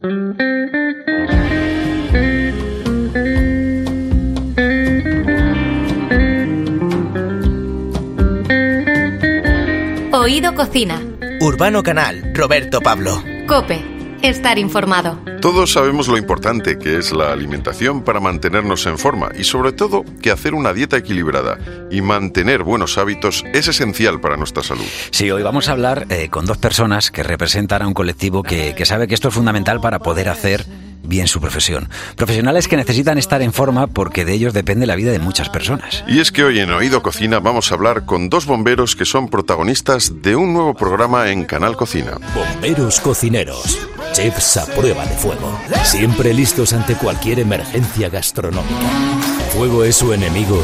Oído Cocina. Urbano Canal, Roberto Pablo. Cope, estar informado. Todos sabemos lo importante que es la alimentación para mantenernos en forma y sobre todo que hacer una dieta equilibrada y mantener buenos hábitos es esencial para nuestra salud. Sí, hoy vamos a hablar eh, con dos personas que representan a un colectivo que, que sabe que esto es fundamental para poder hacer bien su profesión. Profesionales que necesitan estar en forma porque de ellos depende la vida de muchas personas. Y es que hoy en Oído Cocina vamos a hablar con dos bomberos que son protagonistas de un nuevo programa en Canal Cocina. Bomberos cocineros. Chefs a prueba de fuego. Siempre listos ante cualquier emergencia gastronómica. Fuego es su enemigo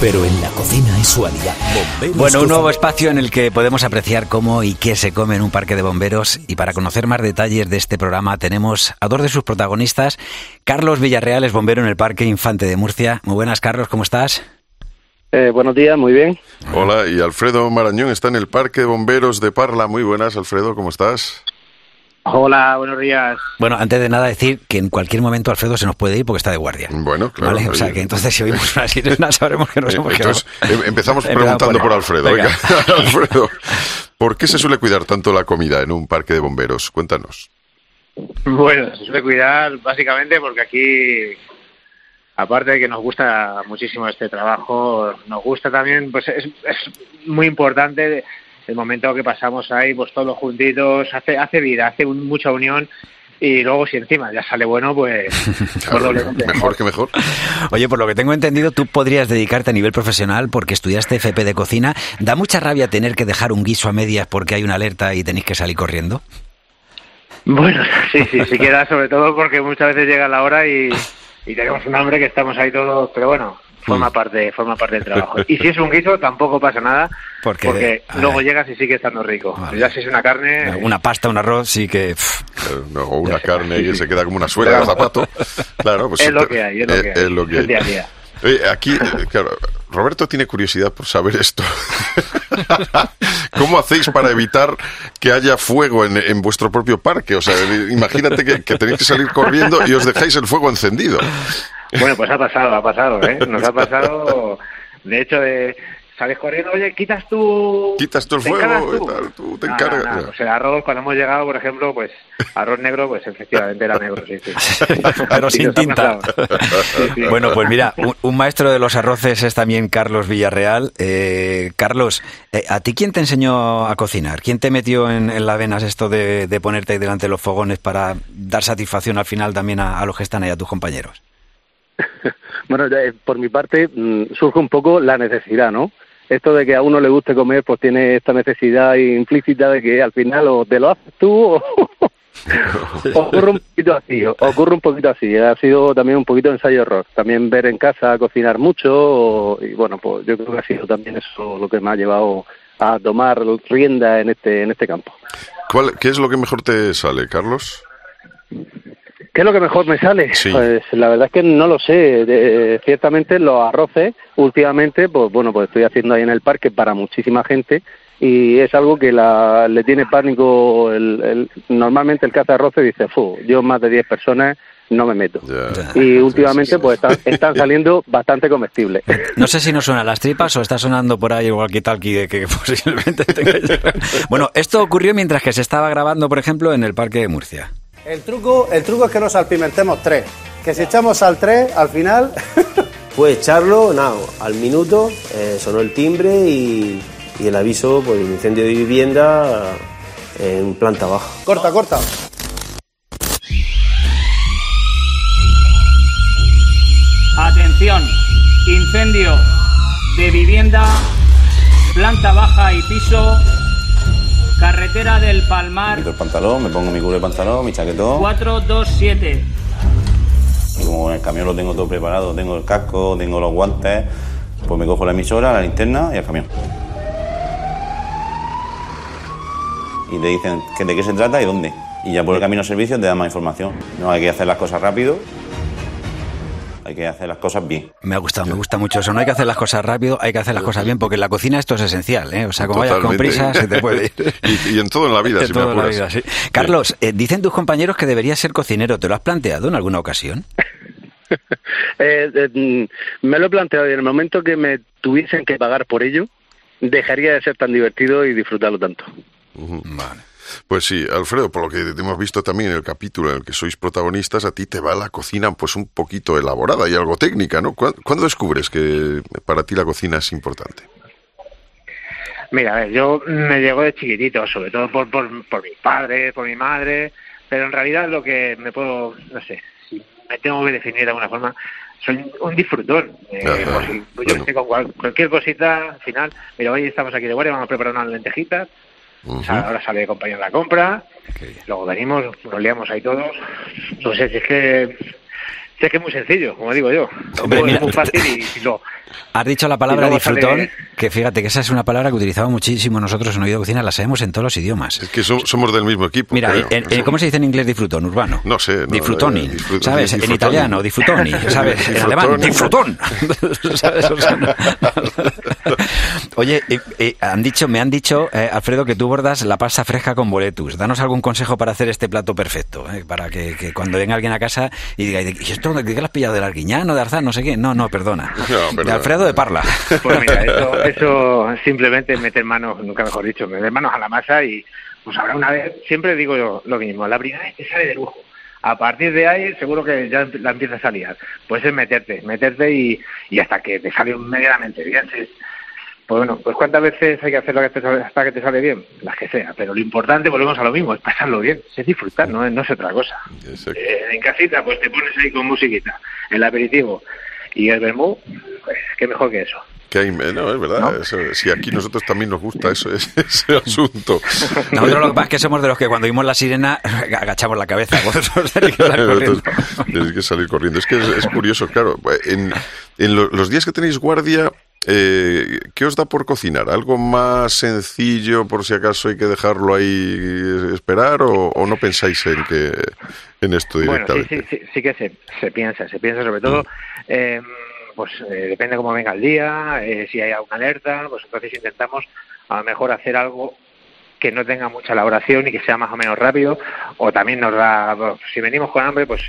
pero en la cocina es su aliado. Bomberos Bueno, un nuevo espacio en el que podemos apreciar cómo y qué se come en un parque de bomberos. Y para conocer más detalles de este programa tenemos a dos de sus protagonistas. Carlos Villarreal es bombero en el Parque Infante de Murcia. Muy buenas, Carlos, ¿cómo estás? Eh, buenos días, muy bien. Hola, y Alfredo Marañón está en el Parque de Bomberos de Parla. Muy buenas, Alfredo, ¿cómo estás? Hola, buenos días. Bueno, antes de nada decir que en cualquier momento Alfredo se nos puede ir porque está de guardia. Bueno, claro. ¿Vale? O sea, que entonces si oímos una sirena sabremos que nos Eh, hemos entonces, quedado. em- empezamos preguntando por- por Alfredo. Venga. Venga, Alfredo, ¿por qué se suele cuidar tanto la comida en un parque de bomberos? Cuéntanos. Bueno, se suele cuidar básicamente porque aquí, aparte de que nos gusta muchísimo este trabajo, nos gusta también, pues es, es muy importante el momento que pasamos ahí, pues todos juntitos, hace, hace vida, hace un- mucha unión y luego si encima ya sale bueno, pues, pues Claro, doblemente mejor que mejor. Oye, por lo que tengo entendido, tú podrías dedicarte a nivel profesional porque estudiaste FP de cocina. ¿Da mucha rabia tener que dejar un guiso a medias porque hay una alerta y tenéis que salir corriendo? Bueno, sí, sí, sí queda sobre todo porque muchas veces llega la hora y, y tenemos un hambre que estamos ahí todos, pero bueno, forma parte, forma parte del trabajo. Y si es un guiso tampoco pasa nada Porque- porque, luego llegas y sigue estando rico. Vale. Ya si es una carne, Una pasta, un arroz, sí que... no, O una carne que se queda como una suela de zapato. Claro, pues es lo te- que hay, es lo eh, que hay. es lo que el hay. día a día. Oye, aquí, eh, claro, Roberto tiene curiosidad por saber esto. ¿Cómo hacéis para evitar que haya fuego en, en vuestro propio parque? O sea, imagínate que, que tenéis que salir corriendo y os dejáis el fuego encendido. Bueno, pues ha pasado, ha pasado, ¿eh? Nos ha pasado, de hecho, de, sales corriendo, oye, quitas tú... Quitas tú el ¿te fuego encargas y tal, tú te encargas. no, no, Pues el arroz, cuando hemos llegado, por ejemplo, pues arroz negro, pues efectivamente era negro, sí, sí. Pero Sí, sin tinta. pasado. Sí, sí. Bueno, pues mira, un, un maestro de los arroces es también Carlos Villarreal. Eh, Carlos, eh, ¿a ti quién te enseñó a cocinar? ¿Quién te metió en, en las venas esto de, de ponerte ahí delante de los fogones para dar satisfacción al final también a, a los que están ahí, a tus compañeros? Bueno, eh, por mi parte mm, surge un poco la necesidad, ¿no? Esto de que a uno le guste comer, pues tiene esta necesidad implícita de que al final o te lo haces tú o ocurre un poquito así, ocurre un poquito así. Ha sido también un poquito ensayo-error. También ver en casa cocinar mucho o- y bueno, pues yo creo que ha sido también eso lo que me ha llevado a tomar rienda en este en este campo. ¿Cuál, ¿Qué es lo que mejor te sale, Carlos? ¿Qué es lo que mejor me sale? Sí. Pues la verdad es que no lo sé. De- ciertamente los arroces, últimamente, pues bueno, pues estoy haciendo ahí en el parque para muchísima gente y es algo que la, le tiene pánico. El, el- normalmente el que hace arroces dice, Fu, yo más de 10 personas no me meto. Ya. Y últimamente pues están, están saliendo bastante comestibles. No sé si nos suenan las tripas o está sonando por ahí el walkie-talkie de que posiblemente tengáis... Bueno, esto ocurrió mientras que se estaba grabando, por ejemplo, en el Parque de Murcia. El truco, el truco es que nos salpimentemos tres. Que si echamos al tres, al final. Pues echarlo, nada, al minuto eh, sonó el timbre y, y el aviso por el incendio de vivienda eh, en planta baja. corta, corta. Atención, incendio de vivienda, planta baja y piso, carretera del Palmar quito el pantalón, me pongo mi cubre de pantalón, mi chaquetón. 427. Y como en el camión lo tengo todo preparado, tengo el casco, tengo los guantes, pues me cojo la emisora, la linterna y el camión. Y te dicen de qué se trata y dónde. Y ya por el camino de servicio te dan más información. No hay que hacer las cosas rápido. Hay que hacer las cosas bien. Me ha gustado, me gusta mucho eso. No hay que hacer las cosas rápido, hay que hacer las cosas bien, porque en la cocina esto es esencial, ¿eh? O sea, como vayas con prisa, se te puede ir. Y, y en todo en la vida, En si me toda la apuras. vida, sí. Carlos, eh, dicen tus compañeros que deberías ser cocinero. ¿Te lo has planteado en alguna ocasión? Eh, eh, mm, me lo he planteado y en el momento que me tuviesen que pagar por ello, dejaría de ser tan divertido y disfrutarlo tanto. Ujú. Pues sí, Alfredo, por lo que hemos visto también en el capítulo en el que sois protagonistas, a ti te va la cocina pues un poquito elaborada y algo técnica, ¿no? ¿Cuándo, descubres que para ti la cocina es importante? Mira, a ver, yo me llegó de chiquitito, sobre todo por, por, por mi padre, por mi madre, pero en realidad lo que me puedo, no sé, si me tengo que definir de alguna forma, soy un disfrutón. Eh, Ajá, yo bueno. sé, con cual- cualquier cosita, al final, mira, hoy estamos aquí de guardia, vamos a preparar unas lentejitas, ahora sale de acompañar la compra, luego venimos, nos liamos ahí todos, no sé, si es que, si es que es muy sencillo, como digo yo, Hombre, es muy fácil y, y lo... Has dicho la palabra disfrutón, sale- que fíjate que esa es una palabra que utilizamos muchísimo nosotros en Oído Cocina, la sabemos en todos los idiomas. Es que so- somos del mismo equipo. Mira, creo. en- en- ¿cómo se dice en inglés disfrutón, urbano? No sé. no, Disfrutoni, eh, disfrut- ¿sabes? En disfrutoni. italiano, disfrutoni, ¿sabes? En alemán, disfrutón. ¿Sabes? O sea, no- Oye, eh, eh, han dicho, me han dicho, eh, Alfredo, que tú bordas la pasta fresca con boletus. Danos algún consejo para hacer este plato perfecto, eh, para que, que cuando venga alguien a casa y diga, ¿y esto de qué lo has pillado del arguiñano, de Arzán, no sé qué? No, no, perdona. No, perdona. Alfredo de Parla. Pues mira, eso, eso simplemente meter manos, nunca mejor dicho, meter manos a la masa y pues habrá una vez, siempre digo yo lo mismo, la primera vez te sale de lujo. A partir de ahí seguro que ya la empiezas a liar. Pues es meterte, meterte y, y hasta que te sale medianamente bien. Si- Pues bueno, pues cuántas veces hay que hacerlo que te sale- hasta que te sale bien, las que sea. Pero lo importante, volvemos a lo mismo, es pasarlo bien, es disfrutar, no, es- no es otra cosa. Eh, en casita, pues te pones ahí con musiquita, el aperitivo y el vermú, pues qué mejor que eso. Que hay- no, es verdad. eso- si aquí nosotros también nos gusta eso, ese, ese asunto. Nosotros lo que pasa es que somos de los que cuando vimos la sirena agachamos la cabeza. Vosotros tenéis que. Entonces, tienes que salir corriendo. Es que es, es curioso, claro. En, en lo- los días que tenéis guardia, eh, ¿qué os da por cocinar? ¿Algo más sencillo por si acaso hay que dejarlo ahí esperar o, o no pensáis en que en esto Bueno, sí, directamente? sí, sí, sí que se, se piensa, se piensa sobre todo, eh, pues eh, depende cómo venga el día, eh, si hay alguna alerta, pues entonces intentamos a lo mejor hacer algo que no tenga mucha elaboración y que sea más o menos rápido, o también nos da, si venimos con hambre, pues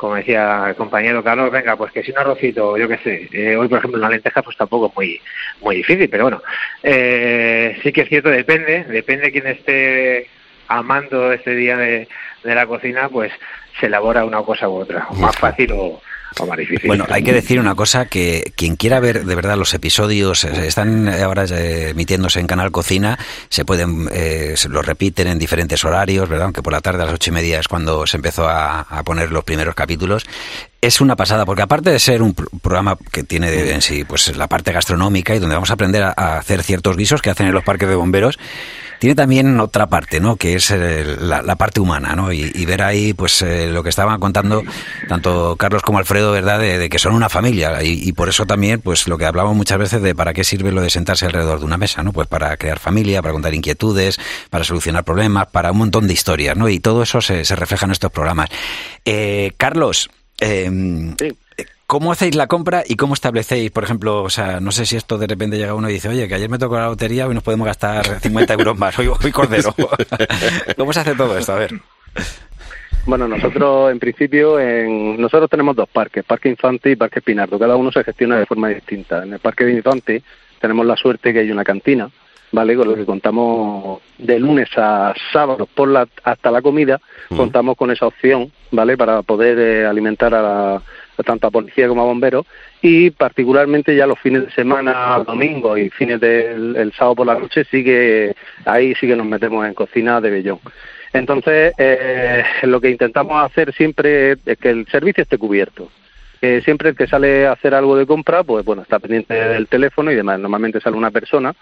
como decía el compañero Carlos, venga, pues que si un arrocito, yo qué sé, eh, hoy por ejemplo una lenteja pues tampoco es muy, muy difícil, pero bueno, eh, sí que es cierto, depende, depende quién esté amando este día de, de la cocina, pues se elabora una cosa u otra, más fácil o, o más difícil. Bueno, hay que decir una cosa, que quien quiera ver de verdad los episodios, eh, están ahora eh, emitiéndose en Canal Cocina, se pueden, eh, se los repiten en diferentes horarios, ¿verdad? Aunque por la tarde a las ocho y media es cuando se empezó a, a poner los primeros capítulos. Es una pasada, porque aparte de ser un pr- programa que tiene en sí pues la parte gastronómica y donde vamos a aprender a, a hacer ciertos guisos que hacen en los parques de bomberos, tiene también otra parte, ¿no? Que es eh, la, parte humana, ¿no? Y, y ver ahí, pues, eh, lo que estaban contando tanto Carlos como Alfredo, ¿verdad? De, que son una familia y, y por eso también, pues, lo que hablamos muchas veces de para qué sirve lo de sentarse alrededor de una mesa, ¿no? Pues para crear familia, para contar inquietudes, para solucionar problemas, para un montón de historias, ¿no? Y todo eso se, se refleja en estos programas. Eh, Carlos, eh, ¿Cómo hacéis la compra y cómo establecéis, por ejemplo, o sea, no sé si esto de repente llega uno y dice, oye, que ayer me tocó la lotería, hoy nos podemos gastar 50 euros más, hoy, hoy cordero. ¿Cómo se hace todo esto? A ver. Bueno, nosotros en principio, en, nosotros tenemos dos parques, Parque Infante y Parque Pinardo. Cada uno se gestiona de forma distinta. En el Parque de Infante tenemos la suerte que hay una cantina, ¿vale? Con lo que contamos de lunes a sábado por la, hasta la comida, contamos con esa opción, ¿vale? Para poder eh, alimentar a, la, tanto a policía como a bomberos y particularmente ya los fines de semana, domingo y fines del el sábado por la noche, sí que ahí sí que nos metemos en cocina de Bellón. Entonces, eh, lo que intentamos hacer siempre es que el servicio esté cubierto. Que siempre el que sale a hacer algo de compra, pues bueno, está pendiente del teléfono y demás. Normalmente sale una persona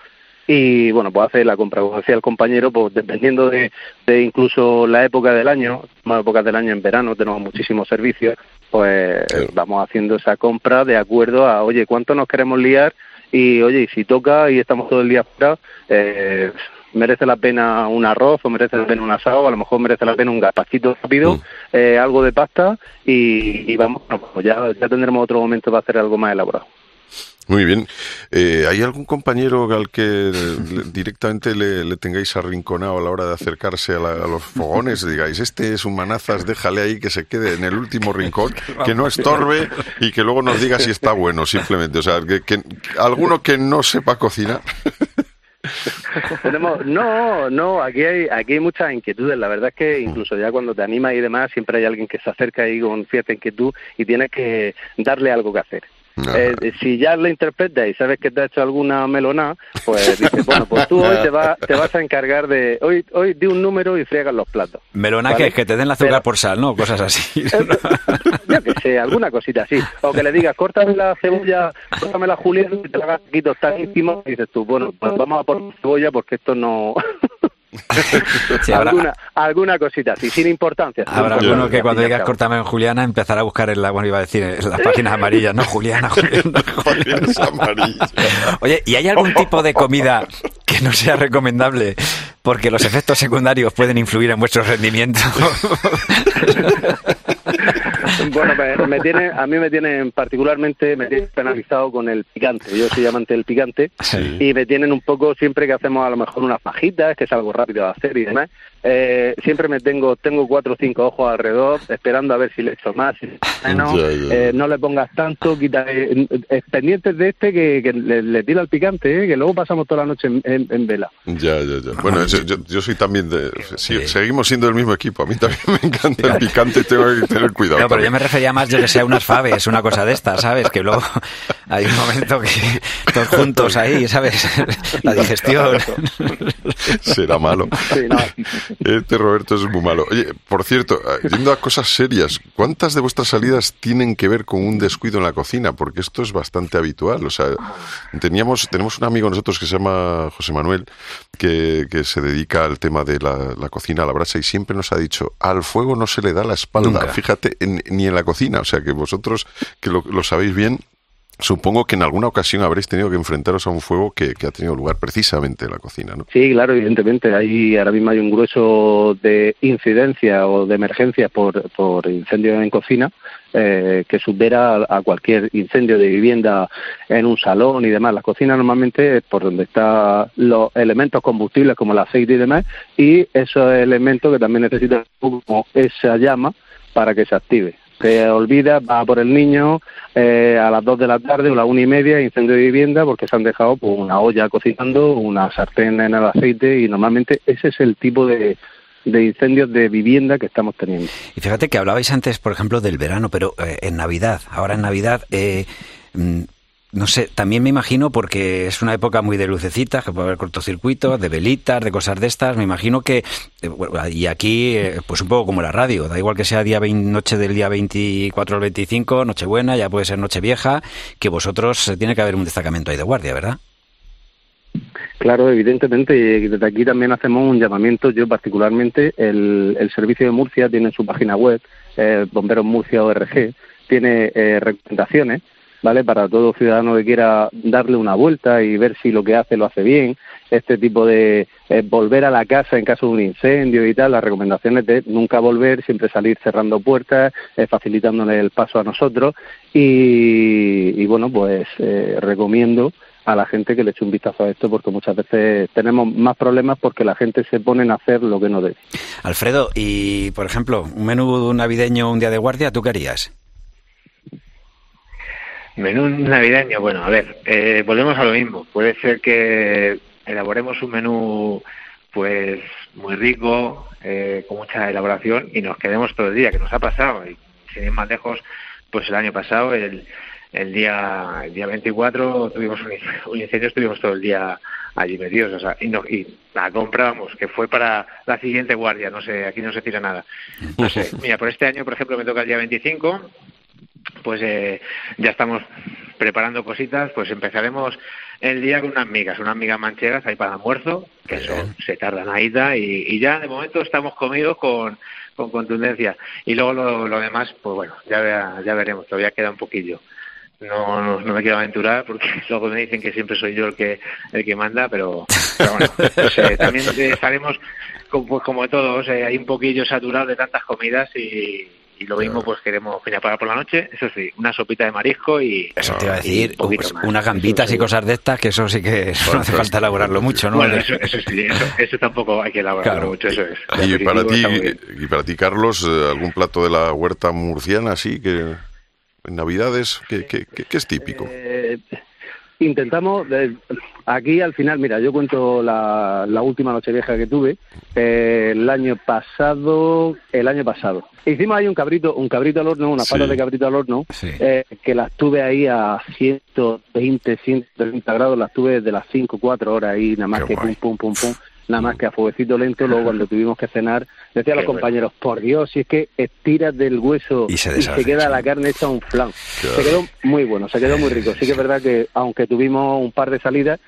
y bueno, pues hace la compra. Como decía el compañero, pues dependiendo de, de incluso la época del año, más épocas del año en verano tenemos muchísimos servicios, pues vamos haciendo esa compra de acuerdo a, oye, ¿cuánto nos queremos liar? Y oye, y si toca y estamos todo el día fuera, eh, merece la pena un arroz o merece la pena un asado, a lo mejor merece la pena un gazpachito rápido, eh, algo de pasta y, y vamos, bueno, pues ya, ya tendremos otro momento para hacer algo más elaborado. Muy bien. Eh, ¿Hay algún compañero al que directamente le, le tengáis arrinconado a la hora de acercarse a, la- a los fogones? Digáis, este es un manazas, déjale ahí que se quede en el último rincón, que no estorbe y que luego nos diga si está bueno, simplemente. O sea, que, que- alguno que no sepa cocinar. Tenemos, no, no, aquí hay, aquí hay muchas inquietudes. La verdad es que incluso ya cuando te animas y demás, siempre hay alguien que se acerca ahí con cierta inquietud y tienes que darle algo que hacer. Eh, si ya lo interpretas y sabes que te ha hecho alguna melona, pues dices, bueno, pues tú hoy te, vas te vas a encargar de, hoy hoy di un número y friegas los platos. Melona ¿Vale? que, que te den la azúcar Pero- por sal, ¿no? Cosas así. Yo que sé, alguna cosita así. O que le digas, córtame la cebolla, córtame la juliana y te la hagas taquitos taquísimos. Y dices tú, bueno, pues vamos a por cebolla porque esto no... Sí, habrá- alguna, alguna cosita así, sin importancia. sin Habrá alguno que cuando digas cortame en Juliana empezará a buscar en la, bueno, iba a decir, en las páginas amarillas, ¿no? Juliana, Juliana. Páginas amarillas. Oye, ¿y hay algún tipo de comida que no sea recomendable porque los efectos secundarios pueden influir en vuestro rendimiento? Bueno, pues me tiene, a mí me tienen particularmente, me tienen penalizado con el picante. Yo soy amante del picante y me tienen un poco siempre que hacemos a lo mejor unas fajitas, que es algo rápido de hacer y demás. Eh, siempre me tengo tengo cuatro o cinco ojos alrededor esperando a ver si le echo más, si menos. Eh, no le pongas tanto, quita, eh, eh, pendientes de este que, que le, le tira el picante, eh, que luego pasamos toda la noche en, en- en vela. Ya, ya, ya. Bueno, yo, yo soy también de... sí, Seguimos siendo del mismo equipo. A mí también me encanta el picante y tengo que tener cuidado. No, pero yo me refería más, yo que sea unas faves, una cosa de estas, ¿sabes? Que luego hay un momento que todos juntos ahí, ¿sabes? La digestión. Será malo. Este Roberto es muy malo. Oye, por cierto, yendo a cosas serias, ¿cuántas de vuestras salidas tienen que ver con un descuido en la cocina? Porque esto es bastante habitual. O sea, teníamos, tenemos un amigo nosotros que se llama José Manuel, que, que se dedica al tema de la, la cocina a la brasa y siempre nos ha dicho, al fuego no se le da la espalda. Nunca. Fíjate, en- ni en la cocina. O sea, que vosotros, que lo, lo sabéis bien, Supongo que en alguna ocasión habréis tenido que enfrentaros a un fuego que, ha tenido lugar precisamente en la cocina, ¿no? Sí, claro, evidentemente. Ahí ahora mismo hay un grueso de incidencia o de emergencia por, por incendio en cocina eh, que supera a, a cualquier incendio de vivienda en un salón y demás. La cocina normalmente es por donde están los elementos combustibles como el aceite y demás y esos elementos que también necesitan como esa llama para que se active. Se olvida, va por el niño eh, a las 2 de la tarde o las una y media, incendio de vivienda, porque se han dejado pues, una olla cocinando, una sartén en el aceite y normalmente ese es el tipo de, de incendios de vivienda que estamos teniendo. Y fíjate que hablabais antes, por ejemplo, del verano, pero eh, en Navidad, ahora en Navidad, eh, mm, no sé, también me imagino, porque es una época muy de lucecitas, que puede haber cortocircuitos, de velitas, de cosas de estas, me imagino que, eh, y aquí, eh, pues un poco como la radio, da igual que sea día 20 noche del día 24 al 25, Nochebuena, ya puede ser Nochevieja, que vosotros eh, tiene que haber un destacamento ahí de guardia, ¿verdad? Claro, evidentemente, desde aquí también hacemos un llamamiento. Yo, particularmente, el, el servicio de Murcia tiene en su página web, eh, Bomberos Murcia tiene eh, recomendaciones, ¿vale? Para todo ciudadano que quiera darle una vuelta y ver si lo que hace lo hace bien. Este tipo de eh, volver a la casa en caso de un incendio y tal, las recomendaciones de nunca volver, siempre salir cerrando puertas, eh, facilitándole el paso a nosotros. Y, bueno, pues eh, recomiendo a la gente que le eche un vistazo a esto porque muchas veces tenemos más problemas porque la gente se pone a hacer lo que no debe. Alfredo, y por ejemplo, un menú navideño un día de guardia, ¿tú qué harías? Menú navideño, bueno, a ver, eh, volvemos a lo mismo. Puede ser que elaboremos un menú pues muy rico, eh, con mucha elaboración y nos quedemos todo el día, que nos ha pasado. Y sin ir más lejos, pues el año pasado, el, el día el día 24, tuvimos un, incendio, estuvimos todo el día allí metidos. O sea, y, no, y la comprábamos, que fue para la siguiente guardia, no sé, aquí no se tira nada. No sé, mira, por este año, por ejemplo, me toca el día 25, pues eh, ya estamos preparando cositas, pues empezaremos el día con unas migas, unas migas manchegas ahí para almuerzo, que eso se tarda nada y, y ya de momento estamos comidos con, con contundencia. Y luego lo, lo demás, pues bueno, ya, ya veremos, todavía queda un poquillo. no, no, no me quiero aventurar porque luego me dicen que siempre soy yo el que el que manda, pero, pero bueno, pues, eh, también estaremos como, pues, como todos, eh, hay un poquillo saturado de tantas comidas y, y lo mismo pues queremos venir para por la noche, eso sí, una sopita de marisco y Eso te iba a decir, un pues, unas gambitas Eso y cosas de estas, que eso sí que no hace falta elaborarlo mucho, ¿no? Bueno, eso, eso sí, eso, eso tampoco hay que elaborarlo Claro. mucho, eso es. Y para ti, y para ti, Carlos, eh, algún plato de la huerta murciana así que en Navidades, ¿qué, qué, qué- qué es típico? Eh, intentamos, eh, aquí al final, mira, yo cuento la, la última noche vieja que tuve, eh, el año pasado, el año pasado. Hicimos ahí un cabrito, un cabrito al horno, unas Sí. de cabrito al horno, Sí. eh, que las tuve ahí a 120, 130 grados, las tuve desde las 5, 4 horas ahí, nada más Qué que guay. pum, pum, pum, pum, nada más que a fueguecito lento, luego cuando tuvimos que cenar, decía a los Qué bueno. compañeros, por Dios, si es que estiras del hueso Y se queda la carne hecha un flan. Se quedó muy bueno, se quedó muy rico. Sí que es verdad que aunque tuvimos un par de salidas,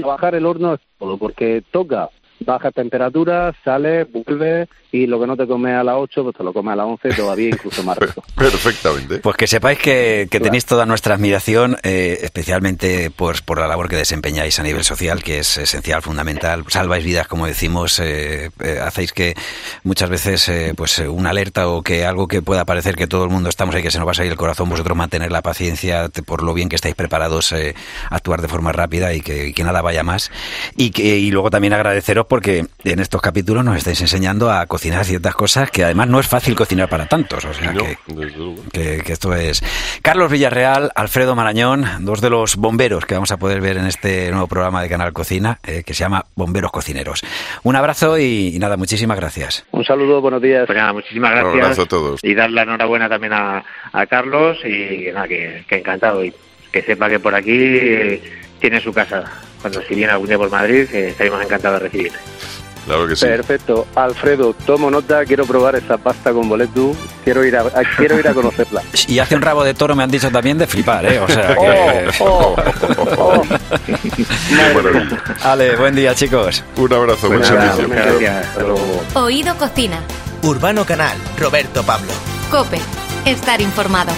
trabajar el horno es todo, porque toca bajas temperaturas, sales, vuelves y lo que no te comes a las 8, pues te lo comes a las 11, todavía incluso más rico. Perfectamente. Pues que sepáis que, que tenéis toda nuestra admiración, eh, especialmente por, por la labor que desempeñáis a nivel social, que es esencial, fundamental. Salváis vidas, como decimos, eh, eh, hacéis que muchas veces eh, pues una alerta o que algo que pueda parecer que todo el mundo estamos ahí, que se nos va a salir el corazón, vosotros mantener la paciencia por lo bien que estáis preparados, eh, actuar de forma rápida y que, y que nada vaya más. Y, que, y luego también agradeceros porque en estos capítulos nos estáis enseñando a cocinar ciertas cosas que además no es fácil cocinar para tantos. O sea, No, que, esto es Carlos Villarreal, Alfredo Marañón, dos de los bomberos que vamos a poder ver en este nuevo programa de Canal Cocina, eh, que se llama Bomberos Cocineros. Un abrazo y, y nada, muchísimas gracias. Un saludo, buenos días. Pues nada, muchísimas Un gracias. abrazo a todos. Y dar la enhorabuena también a, a Carlos y nada, que, que encantado. Y que sepa que por aquí eh, tiene su casa. Cuando si viene algún día por Madrid, eh, estaremos encantados de recibirle. Claro que sí. Perfecto. Alfredo, tomo nota, quiero probar esa pasta con boletus, quiero ir a, a- quiero ir a conocerla. Y hace un rabo de toro, me han dicho también, de flipar, ¿eh? O sea que... Oh, oh, oh. Ale, buen día, chicos. Un abrazo, buen servicio. gracias. Oído Cocina. Urbano Canal, Roberto Pablo. Cope. Estar informado.